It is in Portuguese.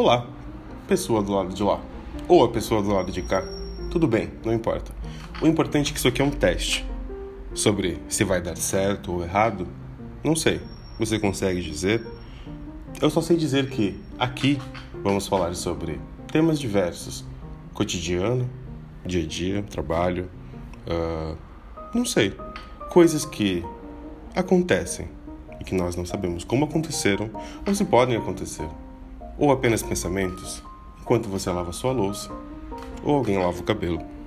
Olá, pessoa do lado de lá. Ou a pessoa do lado de cá. Tudo bem, não importa. O importante é que isso aqui é um teste. Sobre se vai dar certo ou errado, não sei. Você consegue dizer? Eu só sei dizer que aqui vamos falar sobre temas diversos: cotidiano, dia a dia, trabalho, uh, não sei, coisas que acontecem e que nós não sabemos como aconteceram ou se podem acontecer, ou apenas pensamentos enquanto você lava sua louça ou alguém lava o cabelo.